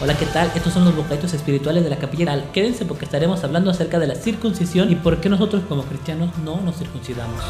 Hola, ¿qué tal? Estos son los bocaditos espirituales de la capilla. Tal. Quédense porque estaremos hablando acerca de la circuncisión y por qué nosotros como cristianos no nos circuncidamos.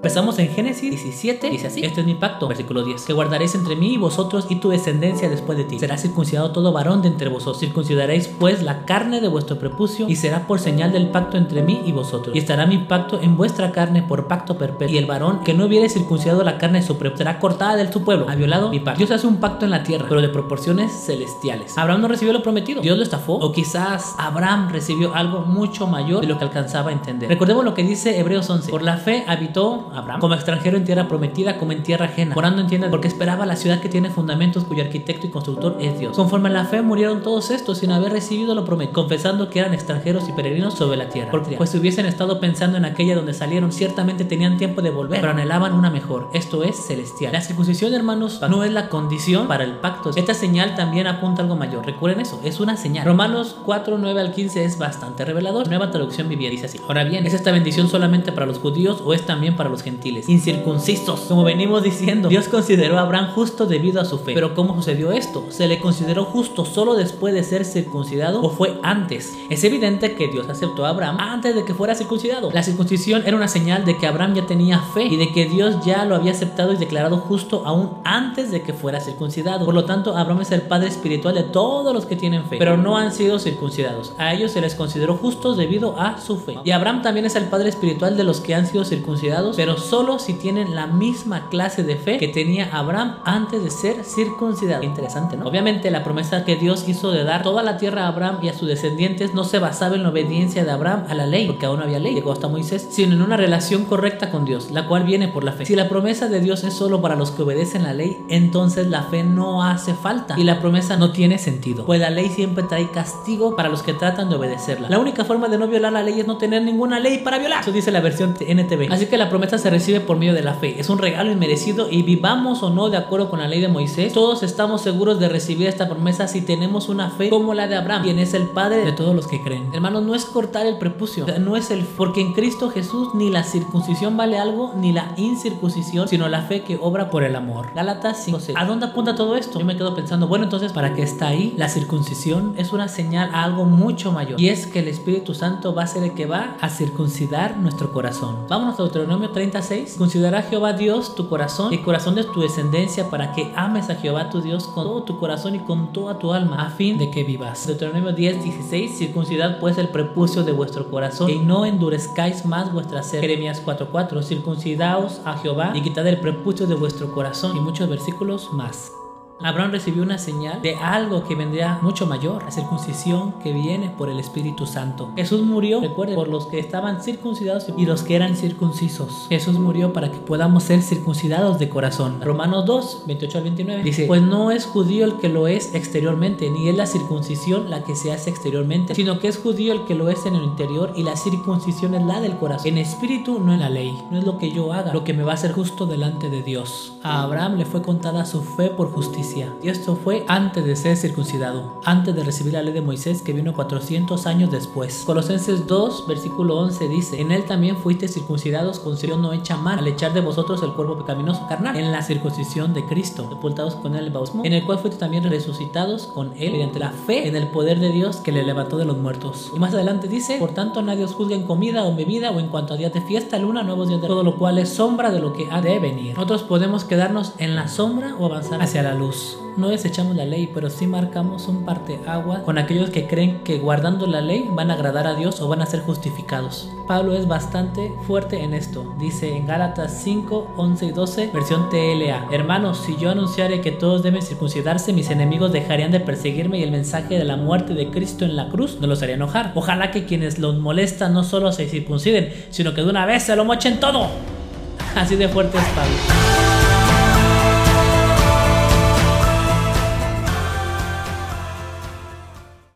Empezamos en Génesis 17, dice así, este es mi pacto, versículo 10, que guardaréis entre mí y vosotros y tu descendencia después de ti. Será circuncidado todo varón de entre vosotros. Circuncidaréis pues la carne de vuestro prepucio y será por señal del pacto entre mí y vosotros. Y estará mi pacto en vuestra carne por pacto perpetuo. Y el varón que no hubiere circuncidado la carne de su prepucio será cortada de su pueblo. Ha violado mi pacto. Dios hace un pacto en la tierra, pero de proporciones celestiales. Abraham no recibió lo prometido. Dios lo estafó. O quizás Abraham recibió algo mucho mayor de lo que alcanzaba a entender. Recordemos lo que dice Hebreos 11. Por la fe habitó Abraham como extranjero en tierra prometida como en tierra ajena, morando en tiendas porque esperaba la ciudad que tiene fundamentos cuyo arquitecto y constructor es Dios. Conforme a la fe murieron todos estos sin haber recibido lo prometido, confesando que eran extranjeros y peregrinos sobre la tierra. Porque pues si hubiesen estado pensando en aquella donde salieron, ciertamente tenían tiempo de volver, pero anhelaban una mejor, esto es celestial. La circuncisión, hermanos, no es la condición para el pacto. Esta señal también apunta a algo mayor. Recuerden eso, es una señal. Romanos 4, 9 al 15 es bastante revelador. Nueva traducción vivía dice así. Ahora bien, ¿es esta bendición solamente para los judíos o es también para los gentiles? incircuncisos. Como venimos diciendo, Dios consideró a Abraham justo debido a su fe. Pero ¿cómo sucedió esto? ¿Se le consideró justo solo después de ser circuncidado o fue antes? Es evidente que Dios aceptó a Abraham antes de que fuera circuncidado. La circuncisión era una señal de que Abraham ya tenía fe y de que Dios ya lo había aceptado y declarado justo aún antes de que fuera circuncidado. Por lo tanto, Abraham es el padre espiritual de todos los que tienen fe, pero no han sido circuncidados. A ellos se les consideró justos debido a su fe. Y Abraham también es el padre espiritual de los que han sido circuncidados, pero solo si tienen la misma clase de fe que tenía Abraham antes de ser circuncidado. Interesante, ¿no? Obviamente la promesa que Dios hizo de dar toda la tierra a Abraham y a sus descendientes no se basaba en la obediencia de Abraham a la ley, porque aún no había ley, llegó hasta Moisés, sino en una relación correcta con Dios, la cual viene por la fe. Si la promesa de Dios es solo para los que obedecen la ley, entonces la fe no hace falta y la promesa no tiene sentido, pues la ley siempre trae castigo para los que tratan de obedecerla. La única forma de no violar la ley es no tener ninguna ley para violar. Eso dice la versión NTV. Así que la promesa se recibe por medio de la fe. Es un regalo inmerecido y vivamos o no de acuerdo con la ley de Moisés, todos estamos seguros de recibir esta promesa si tenemos una fe como la de Abraham, quien es el padre de todos los que creen. Hermanos, no es cortar el prepucio, no es el porque en Cristo Jesús ni la circuncisión vale algo ni la incircuncisión, sino la fe que obra por el amor. Gálatas 5. ¿A dónde apunta todo esto? Yo me quedo pensando, bueno, entonces, ¿para qué está ahí? La circuncisión es una señal a algo mucho mayor y es que el Espíritu Santo va a ser el que va a circuncidar nuestro corazón. Vámonos a Deuteronomio 36 Considera Jehová Dios tu corazón el corazón de tu descendencia para que ames a Jehová tu Dios con todo tu corazón y con toda tu alma, a fin de que vivas. Deuteronomio 10, 16. Circuncidad pues el prepucio de vuestro corazón y no endurezcáis más vuestra sed. Jeremías 4, 4. Circuncidaos a Jehová y quitad el prepucio de vuestro corazón y muchos versículos más. Abraham recibió una señal de algo que vendría mucho mayor, la circuncisión que viene por el Espíritu Santo. Jesús murió, recuerden, por los que estaban circuncidados y los que eran circuncisos. Jesús murió para que podamos ser circuncidados de corazón. Romanos 2, 28 al 29 dice, pues no es judío el que lo es exteriormente, ni es la circuncisión la que se hace exteriormente, sino que es judío el que lo es en el interior y la circuncisión es la del corazón. En espíritu, no en la ley. No es lo que yo haga, lo que me va a hacer justo delante de Dios. A Abraham le fue contada su fe por justicia y esto fue antes de ser circuncidado, antes de recibir la ley de Moisés que vino 400 años después. Colosenses 2, versículo 11 dice, en él también fuiste circuncidados con circuncisión no hecha mal, al echar de vosotros el cuerpo pecaminoso carnal, en la circuncisión de Cristo, sepultados con él el bautismo, en el cual fuiste también resucitados con él mediante la fe en el poder de Dios que le levantó de los muertos. Y más adelante dice, por tanto nadie os juzga en comida o bebida o en cuanto a días de fiesta, luna, nuevos días de todo lo cual es sombra de lo que ha de venir. Nosotros podemos quedarnos en la sombra o avanzar hacia la luz. No desechamos la ley, pero sí marcamos un agua con aquellos que creen que guardando la ley van a agradar a Dios o van a ser justificados. Pablo es bastante fuerte en esto. Dice en Gálatas 5, 11 y 12, versión TLA. Hermanos, si yo anunciare que todos deben circuncidarse, mis enemigos dejarían de perseguirme y el mensaje de la muerte de Cristo en la cruz no los haría enojar. Ojalá que quienes los molestan no solo se circunciden, sino que de una vez se lo mochen todo. Así de fuerte es Pablo.